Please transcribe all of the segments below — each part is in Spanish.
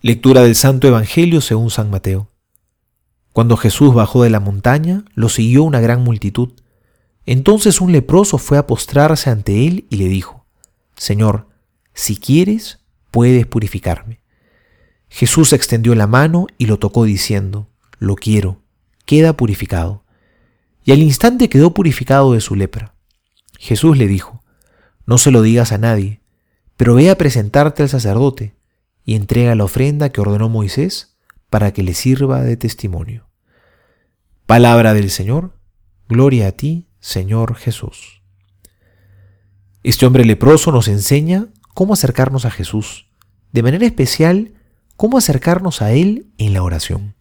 Lectura del Santo Evangelio según San Mateo. Cuando Jesús bajó de la montaña, lo siguió una gran multitud. Entonces un leproso fue a postrarse ante él y le dijo, Señor, si quieres, puedes purificarme. Jesús extendió la mano y lo tocó diciendo, Lo quiero, queda purificado. Y al instante quedó purificado de su lepra. Jesús le dijo, No se lo digas a nadie, pero ve a presentarte al sacerdote y entrega la ofrenda que ordenó Moisés para que le sirva de testimonio. Palabra del Señor, gloria a ti, Señor Jesús. Este hombre leproso nos enseña cómo acercarnos a Jesús, de manera especial, cómo acercarnos a Él en la oración.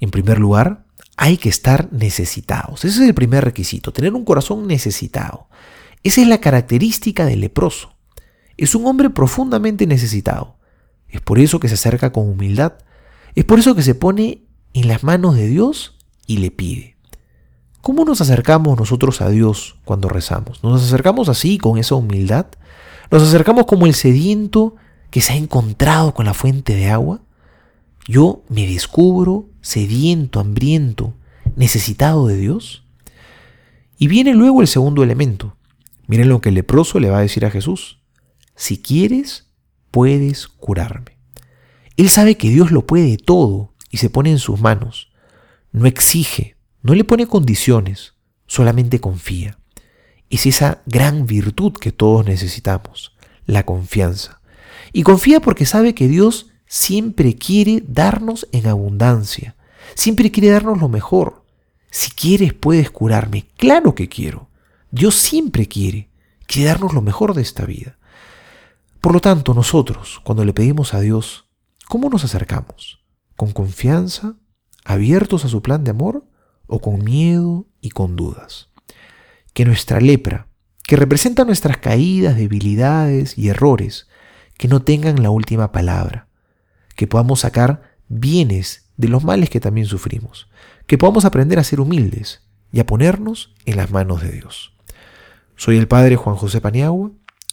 En primer lugar, hay que estar necesitados. Ese es el primer requisito, tener un corazón necesitado. Esa es la característica del leproso. Es un hombre profundamente necesitado. Es por eso que se acerca con humildad. Es por eso que se pone en las manos de Dios y le pide. ¿Cómo nos acercamos nosotros a Dios cuando rezamos? ¿Nos acercamos así, con esa humildad? ¿Nos acercamos como el sediento que se ha encontrado con la fuente de agua? Yo me descubro sediento, hambriento, necesitado de Dios. Y viene luego el segundo elemento. Miren lo que el leproso le va a decir a Jesús. Si quieres, puedes curarme. Él sabe que Dios lo puede todo y se pone en sus manos. No exige, no le pone condiciones, solamente confía. Es esa gran virtud que todos necesitamos, la confianza. Y confía porque sabe que Dios siempre quiere darnos en abundancia, siempre quiere darnos lo mejor. Si quieres puedes curarme, claro que quiero. Dios siempre quiere, quiere darnos lo mejor de esta vida. Por lo tanto, nosotros, cuando le pedimos a Dios, ¿cómo nos acercamos? ¿Con confianza, abiertos a su plan de amor o con miedo y con dudas? Que nuestra lepra, que representa nuestras caídas, debilidades y errores, que no tengan la última palabra, que podamos sacar bienes de los males que también sufrimos, que podamos aprender a ser humildes y a ponernos en las manos de Dios. Soy el Padre Juan José Paniagua